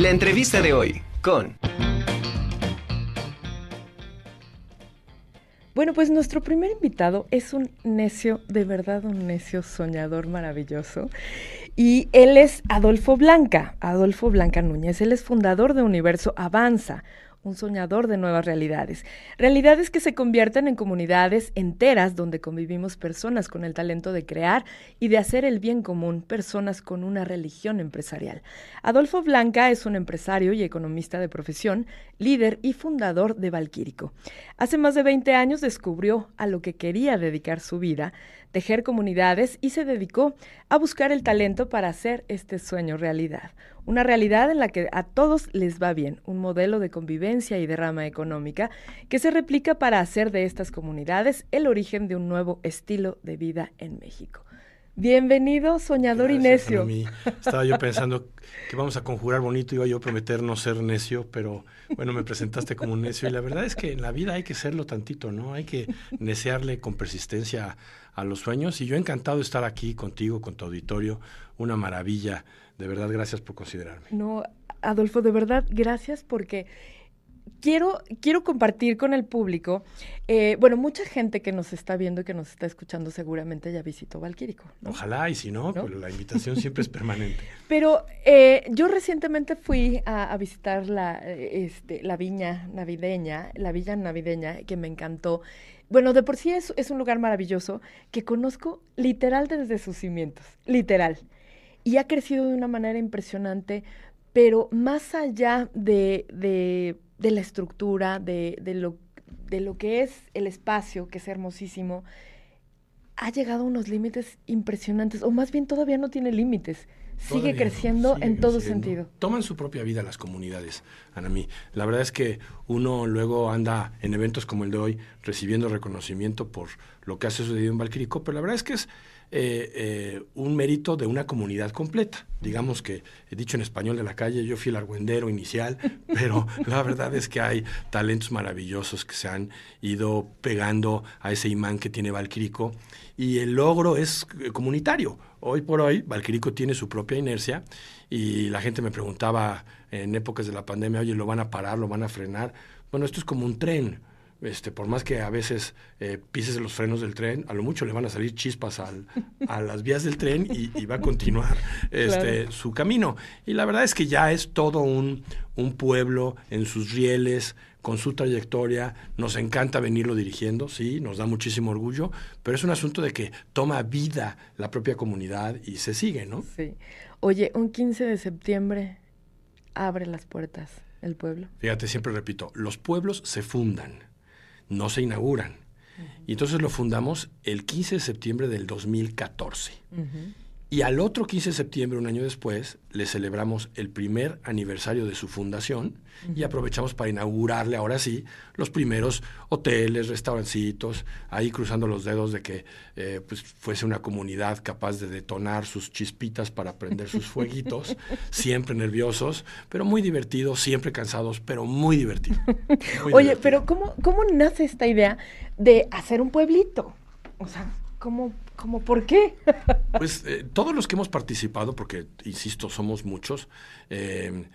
La entrevista de hoy con... Bueno, pues nuestro primer invitado es un necio, de verdad un necio soñador maravilloso. Y él es Adolfo Blanca, Adolfo Blanca Núñez. Él es fundador de Universo Avanza, un soñador de nuevas realidades. Realidades que se convierten en comunidades enteras donde convivimos personas con el talento de crear y de hacer el bien común, personas con una religión empresarial. Adolfo Blanca es un empresario y economista de profesión, líder y fundador de Valquírico. Hace más de 20 años descubrió a lo que quería dedicar su vida, tejer comunidades y se dedicó a buscar el talento para hacer este sueño realidad. Una realidad en la que a todos les va bien, un modelo de convivencia y de rama económica que se replica para hacer de estas comunidades el origen de un nuevo estilo de vida en México. Bienvenido, soñador y necio. Estaba yo pensando que vamos a conjurar bonito, iba yo a prometer no ser necio, pero bueno, me presentaste como un necio y la verdad es que en la vida hay que serlo tantito, ¿no? Hay que necearle con persistencia a los sueños y yo encantado de estar aquí contigo, con tu auditorio, una maravilla. De verdad, gracias por considerarme. No, Adolfo, de verdad, gracias porque quiero, quiero compartir con el público. Eh, bueno, mucha gente que nos está viendo y que nos está escuchando seguramente ya visitó Valquírico. Ojalá, y si no, pues la invitación siempre es permanente. Pero eh, yo recientemente fui a, visitar la, este, la viña navideña, la villa navideña, que me encantó. Bueno, de por sí es, es un lugar maravilloso que conozco literal desde sus cimientos, literal y ha crecido de una manera impresionante, pero más allá de, de, la estructura, de, de, lo, de lo que es el espacio, que es hermosísimo, ha llegado a unos límites impresionantes, o más bien todavía no tiene límites. Sigue creciendo en todo sentido. Toman su propia vida las comunidades, Anami. La verdad es que uno luego anda en eventos como el de hoy recibiendo reconocimiento por lo que ha sucedido en Valquirico, pero la verdad es que es eh, eh, un mérito de una comunidad completa. Digamos que, he dicho en español de la calle, yo fui el argüendero inicial, pero la verdad es que hay talentos maravillosos que se han ido pegando a ese imán que tiene Valquirico y el logro es eh, comunitario. Hoy por hoy, Valquirico tiene su propia inercia y la gente me preguntaba en épocas de la pandemia, oye, ¿lo van a parar, lo van a frenar? Bueno, esto es como un tren este, por más que a veces eh, pises los frenos del tren, a lo mucho le van a salir chispas al, a las vías del tren y, va a continuar este, su camino. Y la verdad es que ya es todo un, un pueblo en sus rieles, con su trayectoria, nos encanta venirlo dirigiendo, sí, nos da muchísimo orgullo, pero es un asunto de que toma vida la propia comunidad y se sigue, ¿no? Sí. Oye, un 15 de septiembre abre las puertas el pueblo. Fíjate, siempre repito, los pueblos se fundan no se inauguran. Y entonces lo fundamos el 15 de septiembre del 2014. Y al otro 15 de septiembre, un año después, le celebramos el primer aniversario de su fundación y aprovechamos para inaugurarle ahora sí los primeros hoteles, restaurancitos, ahí cruzando los dedos de que eh, pues fuese una comunidad capaz de detonar sus chispitas para prender sus fueguitos, siempre nerviosos, pero muy divertidos, siempre cansados, pero muy divertidos. Oye, pero ¿cómo, ¿cómo nace esta idea de hacer un pueblito? O sea, ¿cómo, cómo por qué? pues eh, todos los que hemos participado, porque, insisto, somos muchos, eh,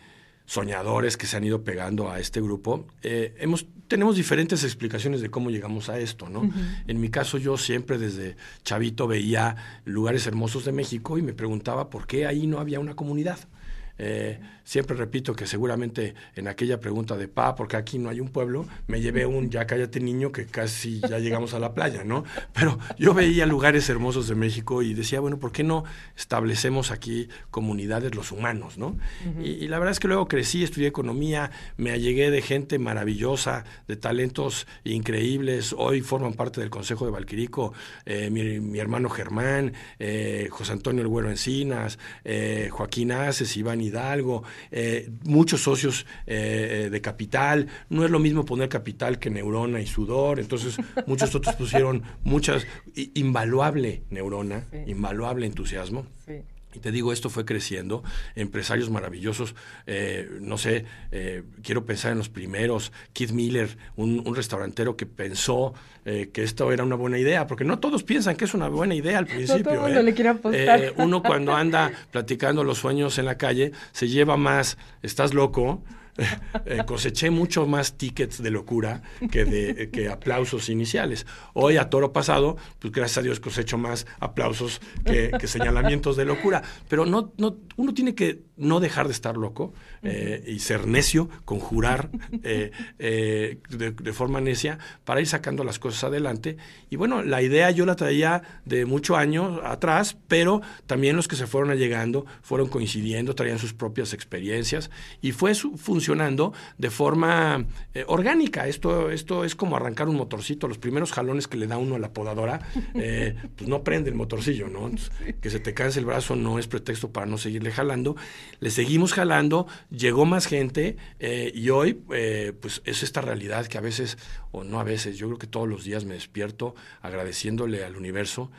soñadores que se han ido pegando a este grupo, eh, hemos, tenemos diferentes explicaciones de cómo llegamos a esto, ¿no? En mi caso, yo siempre desde chavito veía lugares hermosos de México y me preguntaba por qué ahí no había una comunidad. Eh, siempre repito que seguramente en aquella pregunta de pa, porque aquí no hay un pueblo, me llevé un ya cállate niño que casi ya llegamos a la playa, ¿no? Pero yo veía lugares hermosos de México y decía, bueno, ¿por qué no establecemos aquí comunidades los humanos, ¿no? y, la verdad es que luego crecí, estudié economía, me allegué de gente maravillosa, de talentos increíbles, hoy forman parte del Consejo de Valquirico, eh, mi, hermano Germán, eh, José Antonio El Güero Encinas, Joaquín Aces, Iván Hidalgo, eh, muchos socios eh, eh, de capital. No es lo mismo poner capital que neurona y sudor. Entonces, muchos otros pusieron muchas, invaluable neurona, invaluable entusiasmo. Y te digo, esto fue creciendo, empresarios maravillosos, eh, no sé, eh, quiero pensar en los primeros, Keith Miller, un, restaurantero que pensó eh, que esto era una buena idea, porque no todos piensan que es una buena idea al principio. No le quiere apostar. uno cuando anda platicando los sueños en la calle, se lleva más, estás loco, Eh, coseché mucho más tickets de locura que de que aplausos iniciales. Hoy, a toro pasado, pues gracias a Dios cosecho más aplausos que, señalamientos de locura. Pero no, no, uno tiene que no dejar de estar loco eh, y ser necio, conjurar eh, de, forma necia para ir sacando las cosas adelante. Y bueno, la idea yo la traía de muchos años atrás, pero también los que se fueron llegando fueron coincidiendo, traían sus propias experiencias y fue su función funcionando de forma eh, orgánica. Esto, esto es como arrancar un motorcito. Los primeros jalones que le da uno a la podadora, eh, pues no prende el motorcillo, ¿no? que se te canse el brazo no es pretexto para no seguirle jalando. Le seguimos jalando, llegó más gente eh, y hoy, pues es esta realidad que a veces, o no a veces, yo creo que todos los días me despierto agradeciéndole al universo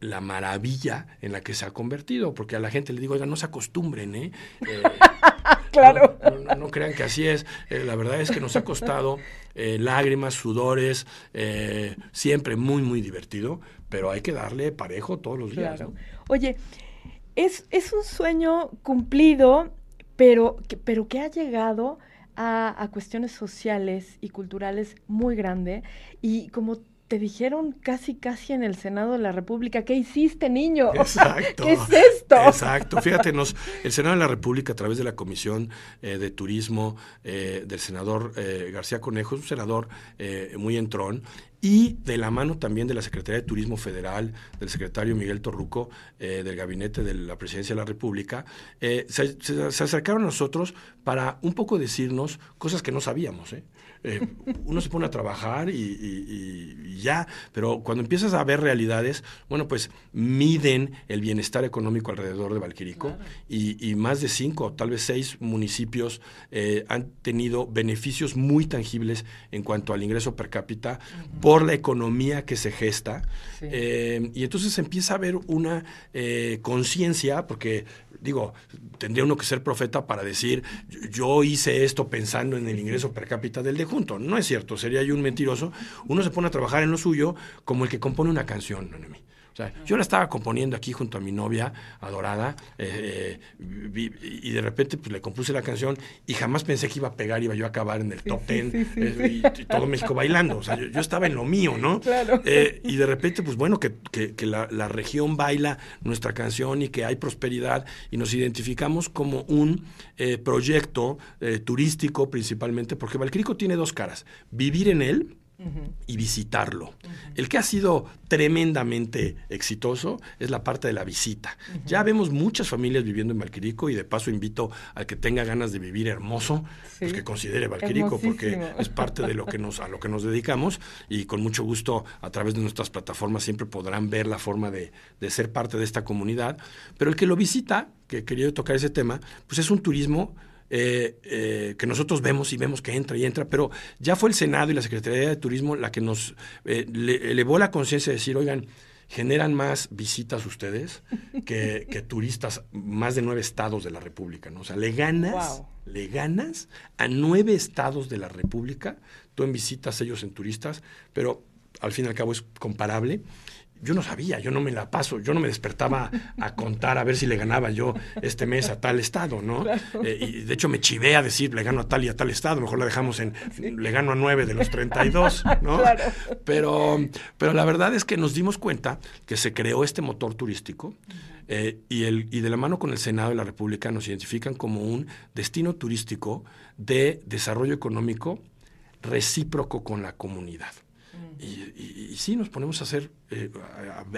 la maravilla en la que se ha convertido, porque a la gente le digo, oiga, no se acostumbren, ¿eh? claro. No, crean que así es. Eh, la verdad es que nos ha costado eh, lágrimas, sudores, eh, siempre muy, muy divertido, pero hay que darle parejo todos los días. Oye, es, es, un sueño cumplido, pero que, pero que ha llegado a, a, cuestiones sociales y culturales muy grande y como te dijeron casi, casi en el Senado de la República, ¿qué hiciste, niño? Exacto. ¿Qué es esto? Exacto. Fíjate, el Senado de la República, a través de la Comisión eh, de Turismo eh, del senador eh, García Conejo, es un senador muy entrón, y de la mano también de la Secretaría de Turismo Federal, del secretario Miguel Torruco, del gabinete de la Presidencia de la República, se, se, acercaron a nosotros para un poco decirnos cosas que no sabíamos. ¿eh? Eh, uno se pone a trabajar y, ya, pero cuando empiezas a ver realidades, bueno, pues miden el bienestar económico alrededor de Valquirico y, más de cinco, tal vez seis municipios eh, han tenido beneficios muy tangibles en cuanto al ingreso per cápita por la economía que se gesta. Eh, y entonces empieza a haber una conciencia, porque digo, tendría uno que ser profeta para decir, yo hice esto pensando en el ingreso per cápita del de junto. No es cierto, sería yo un mentiroso. Uno se pone a trabajar en lo suyo como el que compone una canción, mí. O sea, yo la estaba componiendo aquí junto a mi novia adorada eh, y de repente pues, le compuse la canción y jamás pensé que iba a pegar, iba yo a acabar en el top ten eh, y, todo México bailando. O sea, yo, estaba en lo mío, ¿no? Claro. Eh, y de repente, pues bueno, que, que, la, la, región baila nuestra canción y que hay prosperidad y nos identificamos como un proyecto turístico principalmente, porque Valcrico tiene dos caras. Vivir en él, y visitarlo. El que ha sido tremendamente exitoso es la parte de la visita. Ya vemos muchas familias viviendo en Valquirico y de paso invito al que tenga ganas de vivir hermoso, pues que considere Valquirico porque es parte de lo que nos a lo que nos dedicamos y con mucho gusto a través de nuestras plataformas siempre podrán ver la forma de, de ser parte de esta comunidad. Pero el que lo visita, que quería tocar ese tema, pues es un turismo eh, eh, que nosotros vemos y vemos que entra y entra, pero ya fue el Senado y la Secretaría de Turismo la que nos eh, elevó la conciencia de decir, oigan, generan más visitas ustedes que, turistas, más de nueve estados de la República, ¿no? O sea, le ganas, le ganas a nueve estados de la República, tú en visitas, ellos en turistas, pero al fin y al cabo es comparable yo no sabía, yo no me la paso, yo no me despertaba a contar a ver si le ganaba yo este mes a tal estado, ¿no? Eh, y de hecho me chivé a decir, le gano a tal y a tal estado, mejor la dejamos en, le gano a nueve de los 32, ¿no? Claro. Pero, pero la verdad es que nos dimos cuenta que se creó este motor turístico eh, y, el, y de la mano con el Senado de la República nos identifican como un destino turístico de desarrollo económico recíproco con la comunidad. Y, sí, nos ponemos a hacer, eh,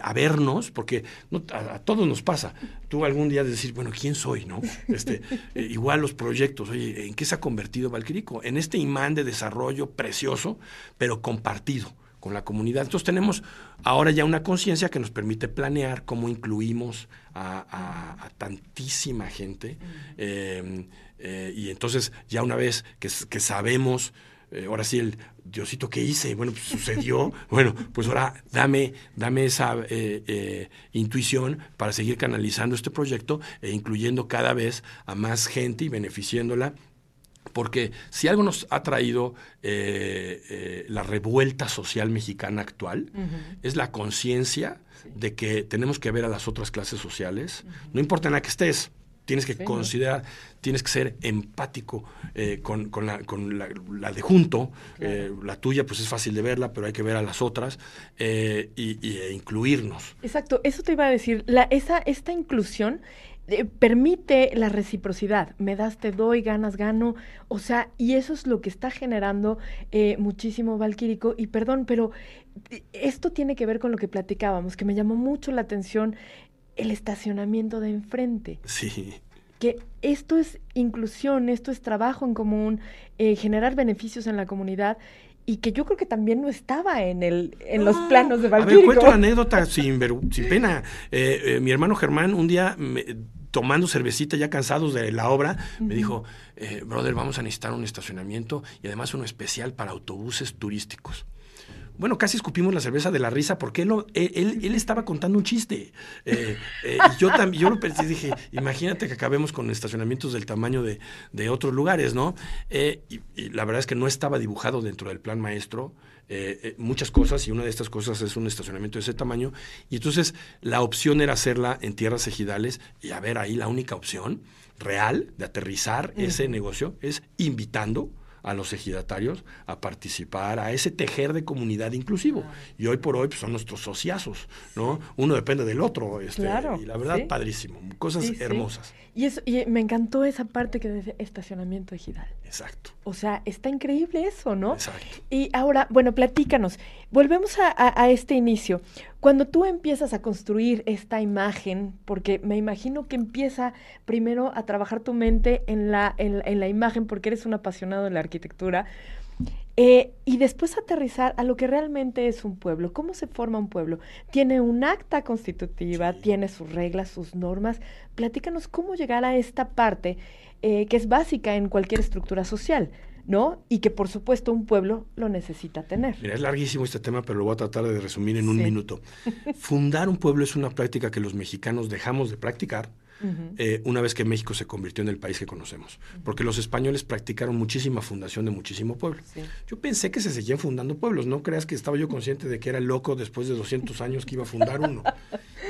a, vernos, porque a, todos nos pasa. Tú algún día decir, bueno, ¿quién soy? no este, eh, Igual los proyectos, oye, ¿en qué se ha convertido Valquirico? En este imán de desarrollo precioso, pero compartido con la comunidad. Entonces tenemos ahora ya una conciencia que nos permite planear cómo incluimos a, tantísima gente. Em, eh, y entonces ya una vez que, que sabemos eh, ahora sí, el Diosito que hice, bueno, pues sucedió, bueno, pues ahora dame, dame esa eh, intuición para seguir canalizando este proyecto e incluyendo cada vez a más gente y beneficiándola porque si algo nos ha traído la revuelta social mexicana actual, es la conciencia de que tenemos que ver a las otras clases sociales, no importa en la que estés, tienes que considerar, tienes que ser empático eh, con, la, con la, de junto, eh, la tuya pues es fácil de verla, pero hay que ver a las otras eh, y, e incluirnos. Exacto, eso te iba a decir, la, esa, esta inclusión permite la reciprocidad, me das, te doy, ganas, gano, o sea, y eso es lo que está generando muchísimo Valquírico, y perdón, pero esto tiene que ver con lo que platicábamos, que me llamó mucho la atención el estacionamiento de enfrente. Sí. Que esto es inclusión, esto es trabajo en común, eh, generar beneficios en la comunidad y que yo creo que también no estaba en el en los planos de Valkyrie. A ver, cuento una anécdota sin, sin pena. Eh, eh, mi hermano Germán un día tomando cervecita ya cansados de la obra, me dijo, brother, vamos a necesitar un estacionamiento y además uno especial para autobuses turísticos bueno, casi escupimos la cerveza de la risa porque él, él, él estaba contando un chiste. Eh, eh, y yo también, yo lo pensé, dije, imagínate que acabemos con estacionamientos del tamaño de, de otros lugares, ¿no? Eh, y, la verdad es que no estaba dibujado dentro del plan maestro. muchas cosas y una de estas cosas es un estacionamiento de ese tamaño y entonces la opción era hacerla en tierras ejidales y a ver ahí la única opción real de aterrizar ese negocio es invitando a los ejidatarios a participar, a ese tejer de comunidad inclusivo. Y hoy por hoy pues, son nuestros sociazos, ¿no? Uno depende del otro. Este, y la verdad, padrísimo. Cosas hermosas. Y, eso, y me encantó esa parte que dice estacionamiento ejidal. Exacto. O sea, está increíble eso, ¿no? Exacto. Y ahora, bueno, platícanos. Volvemos a, este inicio. Cuando tú empiezas a construir esta imagen, porque me imagino que empieza primero a trabajar tu mente en la, en, la imagen, porque eres un apasionado de la arquitectura, eh, y después aterrizar a lo que realmente es un pueblo. ¿Cómo se forma un pueblo? Tiene un acta constitutiva, tiene sus reglas, sus normas. Platícanos cómo llegar a esta parte eh, que es básica en cualquier estructura social. ¿No? Y que por supuesto un pueblo lo necesita tener. Mira, es larguísimo este tema, pero lo voy a tratar de resumir en un minuto. Fundar un pueblo es una práctica que los mexicanos dejamos de practicar eh, una vez que México se convirtió en el país que conocemos. Porque los españoles practicaron muchísima fundación de muchísimo pueblo. Yo pensé que se seguían fundando pueblos, no creas que estaba yo consciente de que era loco después de 200 años que iba a fundar uno.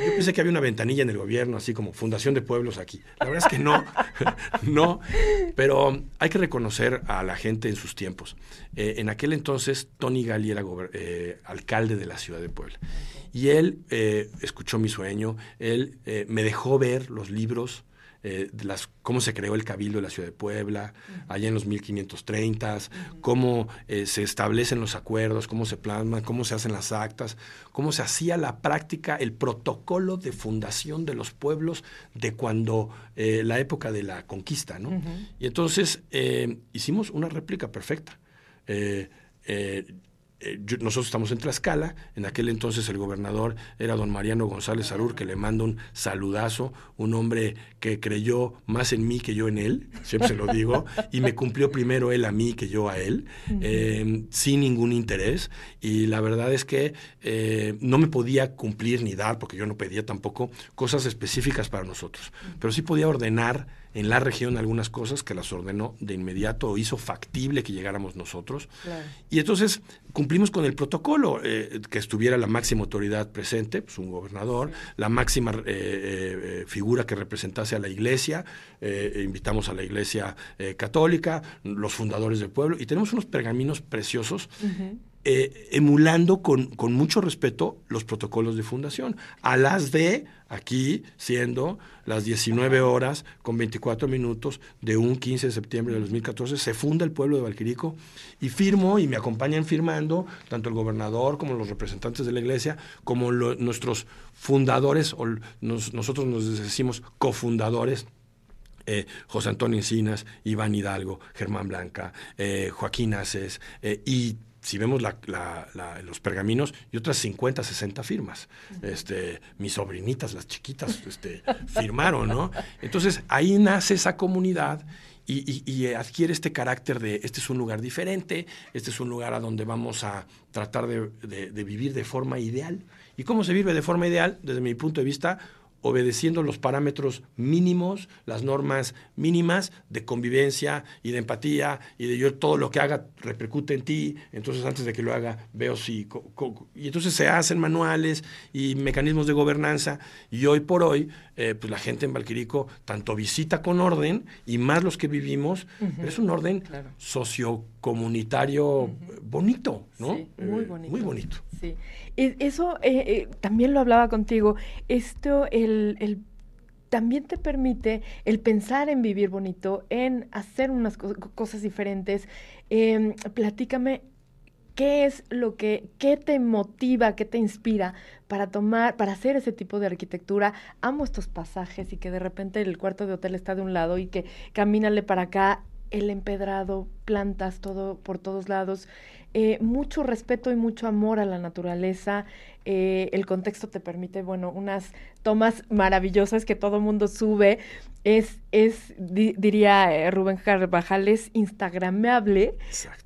Yo pensé que había una ventanilla en el gobierno, así como fundación de pueblos aquí. La verdad es que no, no, pero hay que reconocer a la gente en sus tiempos. Eh, en aquel entonces, Tony Gali era eh, alcalde de la ciudad de Puebla. Y él eh, escuchó mi sueño, él eh, me dejó ver los libros, eh, de las, cómo se creó el Cabildo de la Ciudad de Puebla, allá en los 1530, cómo se establecen los acuerdos, cómo se plasman, cómo se hacen las actas, cómo se hacía la práctica, el protocolo de fundación de los pueblos de cuando la época de la conquista. ¿no? Y entonces hicimos una réplica perfecta. Eh, nosotros estamos en Tlaxcala, en aquel entonces el gobernador era don Mariano González Arur, que le mando un saludazo, un hombre que creyó más en mí que yo en él, siempre se lo digo, y me cumplió primero él a mí que yo a él, em, sin ningún interés, y la verdad es que eh, no me podía cumplir ni dar, porque yo no pedía tampoco cosas específicas para nosotros, pero sí podía ordenar en la región algunas cosas que las ordenó de inmediato o hizo factible que llegáramos nosotros. Y entonces cumplimos con el protocolo, eh, que estuviera la máxima autoridad presente, pues un gobernador, la máxima eh, eh, figura que representase a la iglesia, invitamos a la iglesia católica, los fundadores del pueblo, y tenemos unos pergaminos preciosos. Eh, emulando con, con, mucho respeto los protocolos de fundación, a las de aquí siendo las 19 horas con 24 minutos de un 15 de septiembre de 2014, se funda el pueblo de Valquirico y firmo y me acompañan firmando tanto el gobernador como los representantes de la iglesia, como nuestros fundadores, o nosotros nos decimos cofundadores, eh, José Antonio Encinas, Iván Hidalgo, Germán Blanca, eh, Joaquín Aces y si vemos los pergaminos, y otras 50, 60 firmas. Este, mis sobrinitas, las chiquitas, este, firmaron, ¿no? Entonces, ahí nace esa comunidad y, adquiere este carácter de este es un lugar diferente, este es un lugar a donde vamos a tratar de vivir de forma ideal. ¿Y cómo se vive de forma ideal? Desde mi punto de vista, obedeciendo los parámetros mínimos, las normas mínimas de convivencia y de empatía y de yo todo lo que haga repercute en ti, entonces antes de que lo haga veo si... y entonces se hacen manuales y mecanismos de gobernanza y hoy por hoy eh, pues la gente en Valquirico tanto visita con orden y más los que vivimos, pero es un orden sociocomunitario bonito, ¿no? Sí, muy eh, bonito. muy bonito. Sí. Eso eh, también lo hablaba contigo. Esto, el, también te permite el pensar en vivir bonito, en hacer unas cosas diferentes. Em, platícame ¿Qué es lo que, qué te motiva, qué te inspira para tomar, para hacer ese tipo de arquitectura? Amo estos pasajes y que de repente el cuarto de hotel está de un lado y que camínale para acá, el empedrado, plantas todo por todos lados. Eh, mucho respeto y mucho amor a la naturaleza. Eh, el contexto te permite, bueno, unas tomas maravillosas que todo mundo sube. Es, es diría eh, Rubén Carvajal, es instagramable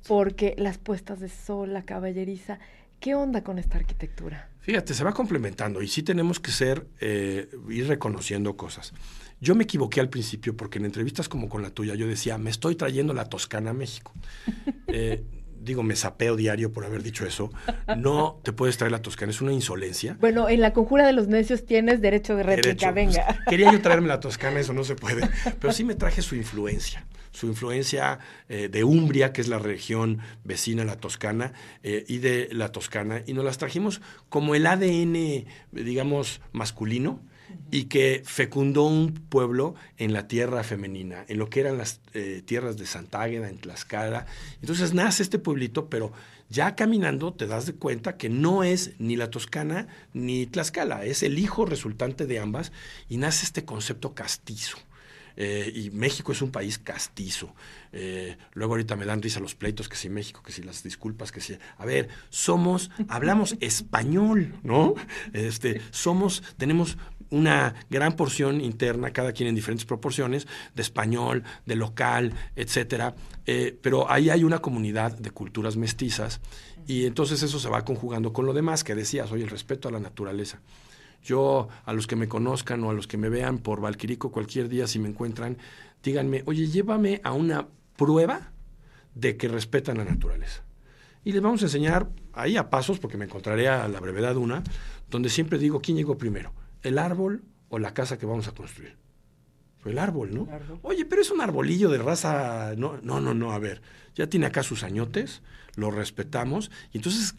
porque las puestas de sol, la caballeriza. ¿Qué onda con esta arquitectura? Fíjate, se va complementando y sí tenemos que ser, ir reconociendo cosas. Yo me equivoqué al principio porque en entrevistas como con la tuya yo decía, me estoy trayendo la Toscana a México. Eh, digo, me sapeo diario por haber dicho eso. No te puedes traer la Toscana, es una insolencia. Bueno, en la conjura de los necios tienes derecho de réplica, venga. Pues, quería yo traerme la Toscana, eso no se puede. Pero sí me traje su influencia su influencia eh, de Umbria, que es la región vecina a la Toscana, eh, y de la Toscana, y nos las trajimos como el ADN, digamos, masculino, y que fecundó un pueblo en la tierra femenina, en lo que eran las eh, tierras de Santágueda, en Tlaxcala. Entonces nace este pueblito, pero ya caminando te das de cuenta que no es ni la Toscana ni Tlaxcala, es el hijo resultante de ambas y nace este concepto castizo. Eh, y México es un país castizo. Eh, luego ahorita me dan risa los pleitos, que si México, que si las disculpas, que si... A ver, somos, hablamos español, ¿no? Este, somos, tenemos una gran porción interna, cada quien en diferentes proporciones, de español, de local, etcétera. Eh, pero ahí hay una comunidad de culturas mestizas y entonces eso se va conjugando con lo demás que decías, oye, el respeto a la naturaleza. Yo, a los que me conozcan o a los que me vean por Valquirico cualquier día, si me encuentran, díganme, oye, llévame a una prueba de que respetan la naturaleza. Y les vamos a enseñar ahí a pasos, porque me encontraré a la brevedad una, donde siempre digo quién llegó primero, el árbol o la casa que vamos a construir. Fue el árbol, ¿no? Oye, pero es un arbolillo de raza. No, no, no, no. A ver, ya tiene acá sus añotes, lo respetamos y entonces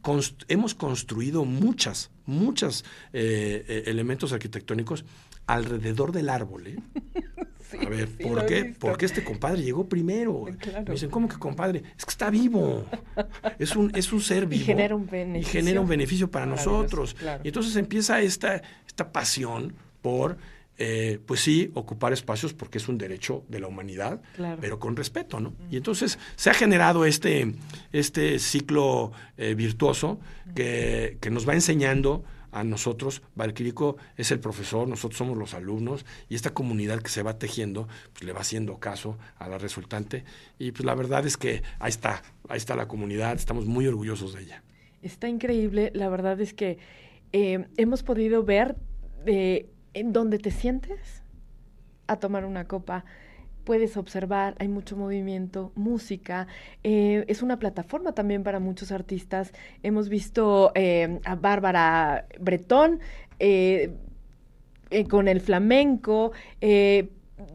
hemos construido muchas, muchas eh, eh, elementos arquitectónicos alrededor del árbol. ¿eh? a ver, ¿por qué? Porque este compadre llegó primero. Me dicen, ¿cómo que compadre? Es que está vivo. Es un, es un ser vivo. Y genera un beneficio. Y genera un beneficio para nosotros. Y entonces empieza esta, esta pasión por eh, pues sí, ocupar espacios porque es un derecho de la humanidad, pero con respeto, ¿no? Y entonces se ha generado este, este ciclo eh, virtuoso que, que, nos va enseñando a nosotros, Valquirico es el profesor, nosotros somos los alumnos, y esta comunidad que se va tejiendo, pues le va haciendo caso a la resultante, y pues la verdad es que ahí está, ahí está la comunidad, estamos muy orgullosos de ella. Está increíble, la verdad es que eh, hemos podido ver de en donde te sientes a tomar una copa. Puedes observar, hay mucho movimiento, música, eh, es una plataforma también para muchos artistas. Hemos visto eh, a Bárbara Bretón eh, con el flamenco,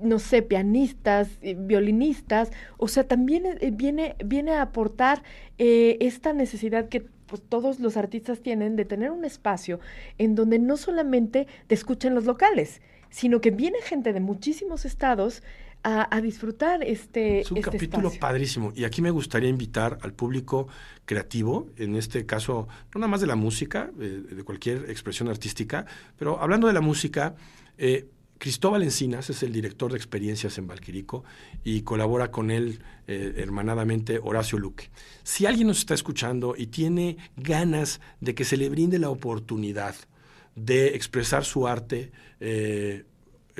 no sé, pianistas, violinistas, o sea, también viene, viene a aportar esta necesidad que pues todos los artistas tienen de tener un espacio en donde no solamente te escuchen los locales, sino que viene gente de muchísimos estados a, disfrutar este Es un este capítulo padrísimo. Y aquí me gustaría invitar al público creativo, en este caso, no nada más de la música, eh, de cualquier expresión artística, pero hablando de la música, eh, Cristóbal Encinas es el director de experiencias en Valquirico y colabora con él eh, hermanadamente Horacio Luque. Si alguien nos está escuchando y tiene ganas de que se le brinde la oportunidad de expresar su arte, eh,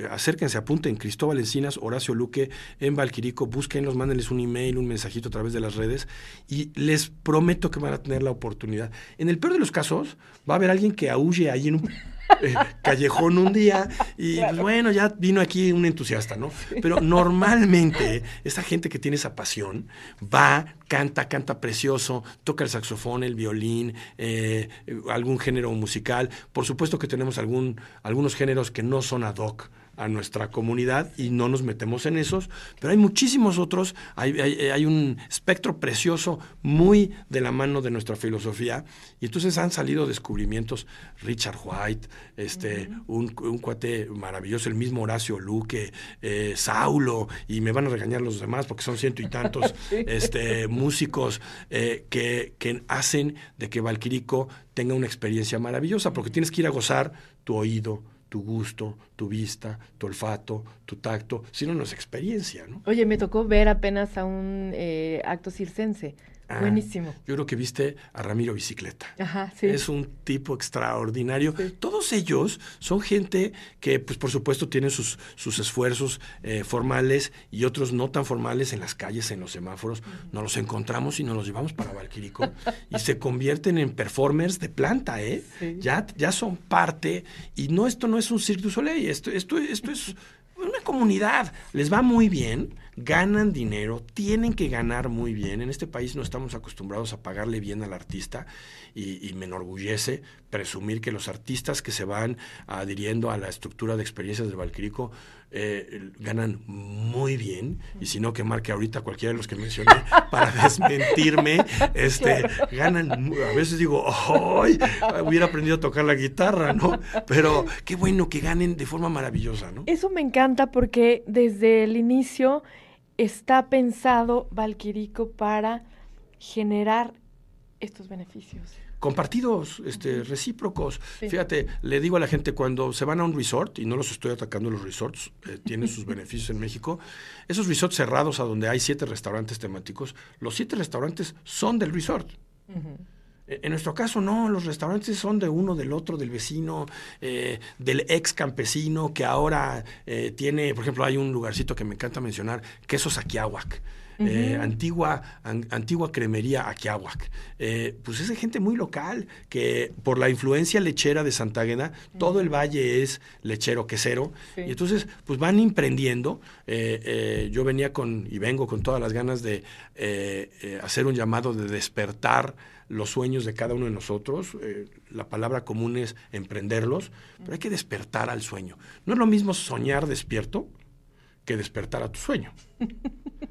acérquense, apunten, Cristóbal Encinas, Horacio Luque, en Valquirico, búsquenlos, mándenles un email, un mensajito a través de las redes y les prometo que van a tener la oportunidad. En el peor de los casos, va a haber alguien que aúlle ahí en un eh, callejón un día y pues, bueno, ya vino aquí un entusiasta, ¿no? Pero normalmente esa gente que tiene esa pasión va, canta, canta precioso, toca el saxofón, el violín, eh, algún género musical. Por supuesto que tenemos algún, algunos géneros que no son ad hoc a nuestra comunidad y no nos metemos en esos, pero hay muchísimos otros, hay, hay, un espectro precioso muy de la mano de nuestra filosofía. Y entonces han salido descubrimientos, Richard White, este, un, cuate maravilloso, el mismo Horacio Luque, eh, Saulo, y me van a regañar los demás porque son ciento y tantos este, músicos eh, que, que hacen de que Valquirico tenga una experiencia maravillosa, porque tienes que ir a gozar tu oído, tu gusto, tu vista, tu olfato, tu tacto, sino no es experiencia, ¿no? Oye, me tocó ver apenas a un eh, acto circense Ah, Buenísimo. Yo creo que viste a Ramiro Bicicleta. Ajá, sí. Es un tipo extraordinario. Todos ellos son gente que, pues por supuesto, tienen sus, sus esfuerzos eh, formales y otros no tan formales en las calles, en los semáforos. Nos los encontramos y nos los llevamos para Valquirico y se convierten en performers de planta, ¿eh? Ya, ya son parte. Y no, esto no es un Cirque du Soleil, esto, esto, esto es una comunidad. Les va muy bien ganan dinero, tienen que ganar muy bien. En este país no estamos acostumbrados a pagarle bien al artista y, me enorgullece presumir que los artistas que se van adhiriendo a la estructura de experiencias de Valquirico eh, ganan muy bien. Y si no, que marque ahorita cualquiera de los que mencioné para desmentirme, este, ganan, a veces digo, ¡ay! Hubiera aprendido a tocar la guitarra, ¿no? Pero qué bueno que ganen de forma maravillosa, ¿no? Eso me encanta porque desde el inicio está pensado Valquirico para generar estos beneficios. Compartidos, este, recíprocos. Fíjate, le digo a la gente cuando se van a un resort, y no los estoy atacando los resorts, eh, tienen sus beneficios en México, esos resorts cerrados a donde hay siete restaurantes temáticos, los siete restaurantes son del resort. Eh, en nuestro caso, no, los restaurantes son de uno, del otro, del vecino, eh, del ex campesino que ahora eh, tiene, por ejemplo, hay un lugarcito que me encanta mencionar, quesos Aquiahuac. antigua, antigua cremería Aquiahuac. pues es de gente muy local, que por la influencia lechera de Santagena, todo el valle es lechero quesero. Y entonces, pues van emprendiendo. yo venía con, y vengo con todas las ganas de hacer un llamado de despertar los sueños de cada uno de nosotros. Eh, la palabra común es emprenderlos, pero hay que despertar al sueño. No es lo mismo soñar despierto que despertar a tu sueño.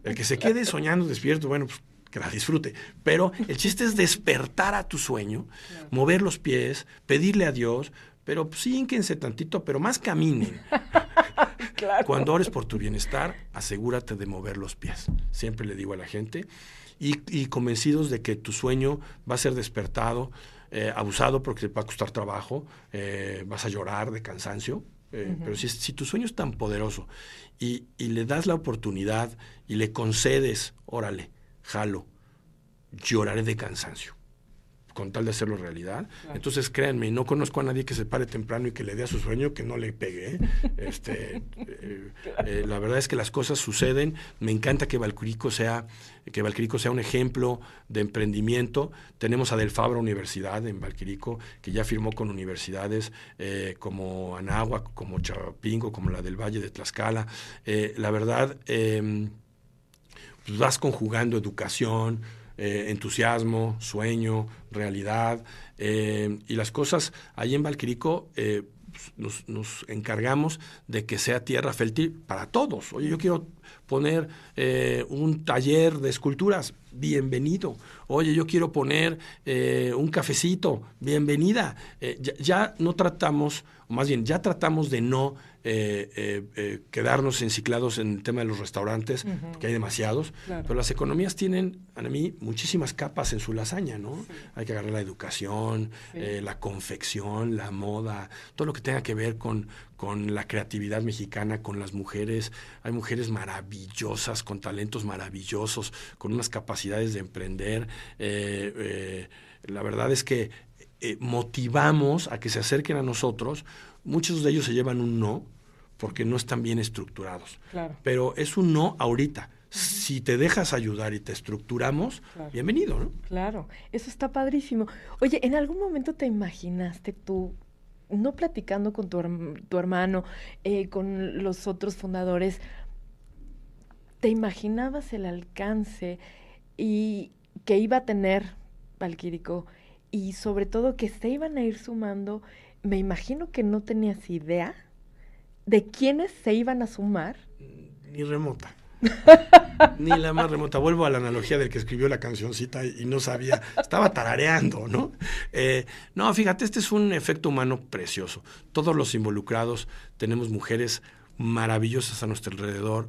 El que se quede soñando despierto, bueno, pues que la disfrute. Pero el chiste es despertar a tu sueño, mover los pies, pedirle a Dios, pero pues, sínquense tantito, pero más caminen. Cuando ores por tu bienestar, asegúrate de mover los pies. Siempre le digo a la gente, y, convencidos de que tu sueño va a ser despertado, eh, abusado porque te va a costar trabajo, eh, vas a llorar de cansancio. Eh, pero si, si, tu sueño es tan poderoso y, y, le das la oportunidad y le concedes, órale, jalo, lloraré de cansancio con tal de hacerlo realidad. Entonces, créanme, no conozco a nadie que se pare temprano y que le dé a su sueño que no le pegue. ¿eh? Este, eh, eh, la verdad es que las cosas suceden. Me encanta que Valquirico sea, que Valquirico sea un ejemplo de emprendimiento. Tenemos a Del Fabra Universidad en Valquirico, que ya firmó con universidades como Anáhuac, como Chapingo, como la del Valle de Tlaxcala. la verdad, em, pues vas conjugando educación, eh, entusiasmo, sueño, realidad. Eh, y las cosas ahí en Valquirico eh, nos, encargamos de que sea tierra fértil para todos. Oye, yo quiero poner un taller de esculturas, bienvenido. Oye, yo quiero poner un cafecito, bienvenida. Ya, ya, no tratamos, o más bien, ya tratamos de no eh, eh, eh, quedarnos enciclados en el tema de los restaurantes, que hay demasiados, pero las economías tienen, a mí, muchísimas capas en su lasaña, ¿no? Hay que agarrar la educación, la confección, la moda, todo lo que tenga que ver con, con la creatividad mexicana, con las mujeres. Hay mujeres maravillosas, con talentos maravillosos, con unas capacidades de emprender. la verdad es que motivamos a que se acerquen a nosotros. Muchos de ellos se llevan un no, porque no están bien estructurados. Claro. Pero es un no ahorita. Si te dejas ayudar y te estructuramos, Claro. bienvenido, ¿no? Claro, eso está padrísimo. Oye, ¿en algún momento te imaginaste tú, no platicando con tu, tu hermano, eh, con los otros fundadores, te imaginabas el alcance y que iba a tener Valquírico y sobre todo que se iban a ir sumando? Me imagino que no tenías idea de quiénes se iban a sumar. Ni remota. Ni la más remota. Vuelvo a la analogía del que escribió la cancioncita y, no sabía, estaba tarareando, ¿no? Eh, no, fíjate, este es un efecto humano precioso. Todos los involucrados tenemos mujeres maravillosas a nuestro alrededor,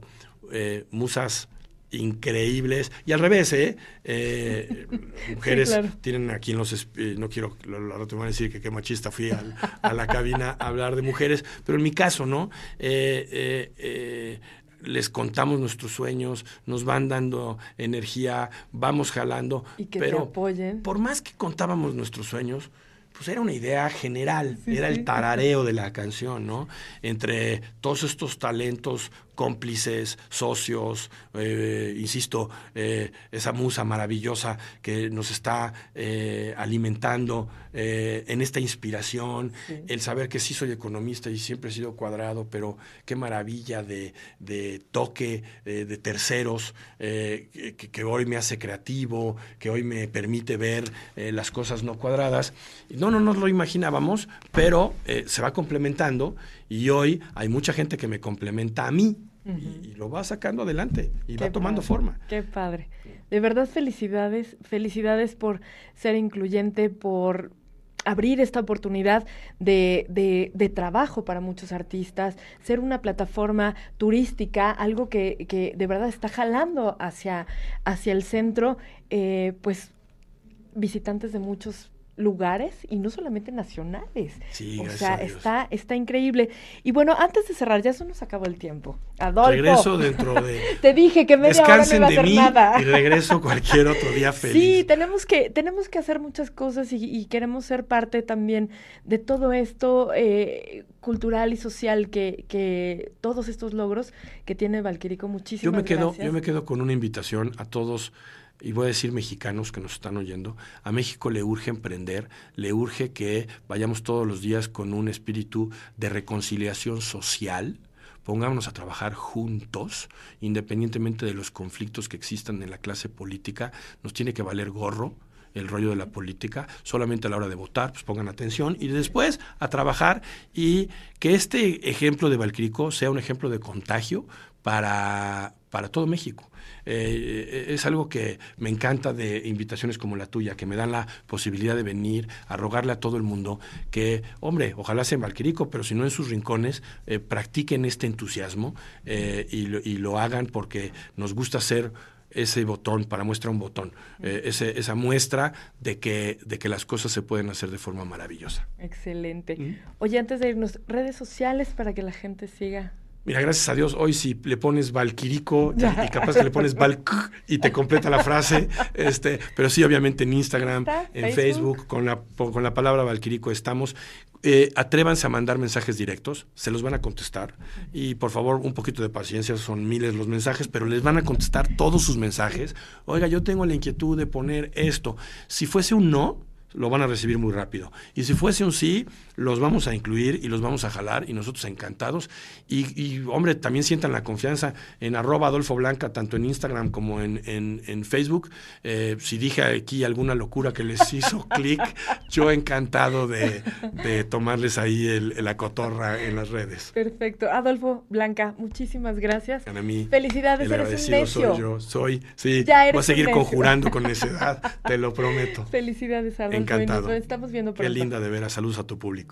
eh, musas increíbles y al revés, ¿eh? Eh, mujeres claro. tienen aquí en los eh, no quiero lo, van a decir que qué machista fui al- a la cabina a hablar de mujeres pero en mi caso no Eh, eh, les contamos nuestros sueños, nos van dando energía, vamos jalando, Y que te pero apoyen. por más que contábamos nuestros sueños, pues era una idea general, Sí, era sí. el tarareo de la canción, ¿no? Entre todos estos talentos cómplices, socios, eh, insisto, eh, esa musa maravillosa que nos está eh, alimentando eh, en esta inspiración, Sí. el saber que sí soy economista y siempre he sido cuadrado, pero qué maravilla de, de toque de terceros eh, que, que hoy me hace creativo, que hoy me permite ver las cosas no cuadradas. No, no nos lo imaginábamos, pero eh, se va complementando y hoy hay mucha gente que me complementa a mí y, y lo va sacando adelante y va tomando padre, forma. Qué padre. De verdad, felicidades, felicidades por ser incluyente, por abrir esta oportunidad de, de- de trabajo para muchos artistas, ser una plataforma turística, algo que, que de verdad está jalando hacia, hacia el centro, eh, pues visitantes de muchos lugares y no solamente nacionales. Sí, o sea, está, está increíble. Y bueno, antes de cerrar, ya se nos acabó el tiempo. Adolfo. Regreso dentro de... Te dije que media hora no Descansen iba a de hacer mí nada. y regreso cualquier otro día feliz. Sí, tenemos que, tenemos que hacer muchas cosas y, y queremos ser parte también de todo esto eh, cultural y social que, que todos estos logros que tiene Valquirico. Yo Muchísimas me quedo, gracias. yo me quedo con una invitación a todos, y voy a decir mexicanos que nos están oyendo. A México le urge emprender, le urge que vayamos todos los días con un espíritu de reconciliación social. Pongámonos a trabajar juntos, independientemente de los conflictos que existan en la clase política. Nos tiene que valer gorro el rollo de la política, solamente a la hora de votar, pues pongan atención y después a trabajar y que este ejemplo de Valcrico sea un ejemplo de contagio para, para todo México. Eh, es algo que me encanta de invitaciones como la tuya, que me dan la posibilidad de venir a rogarle a todo el mundo que, hombre, ojalá sea en Valquirico, pero si no en sus rincones, eh, practiquen este entusiasmo eh, y, lo, y lo hagan porque nos gusta ser ese botón para muestra un botón, eh, ese, esa muestra de que, de que las cosas se pueden hacer de forma maravillosa. Excelente. Mm. Oye, antes de irnos, redes sociales para que la gente siga. Mira, gracias a Dios, hoy si le pones Valquirico y, y capaz que le pones Valk y te completa la frase, este, pero sí, obviamente en Instagram, en Facebook. Facebook, con la, con la palabra Valquirico estamos. Eh, atrévanse a mandar mensajes directos, se los van a contestar y por favor un poquito de paciencia, son miles los mensajes, pero les van a contestar todos sus mensajes. Oiga, yo tengo la inquietud de poner esto. Si fuese un no, lo van a recibir muy rápido. Y si fuese un sí, los vamos a incluir y los vamos a jalar y nosotros encantados. Y, y, hombre, también sientan la confianza en arroba Adolfo Blanca, tanto en Instagram como en, en, en Facebook. Eh, si dije aquí alguna locura que les hizo clic, yo encantado de, de tomarles ahí el, la cotorra en las redes. Perfecto. Adolfo Blanca, muchísimas gracias. Mí, Felicidades, el eres un necio. soy yo. Soy, sí, Ya voy a seguir conjurando con necedad, te lo prometo. Felicidades, Adolfo. Encantado. Nos estamos viendo Qué linda de veras. Saludos a tu público.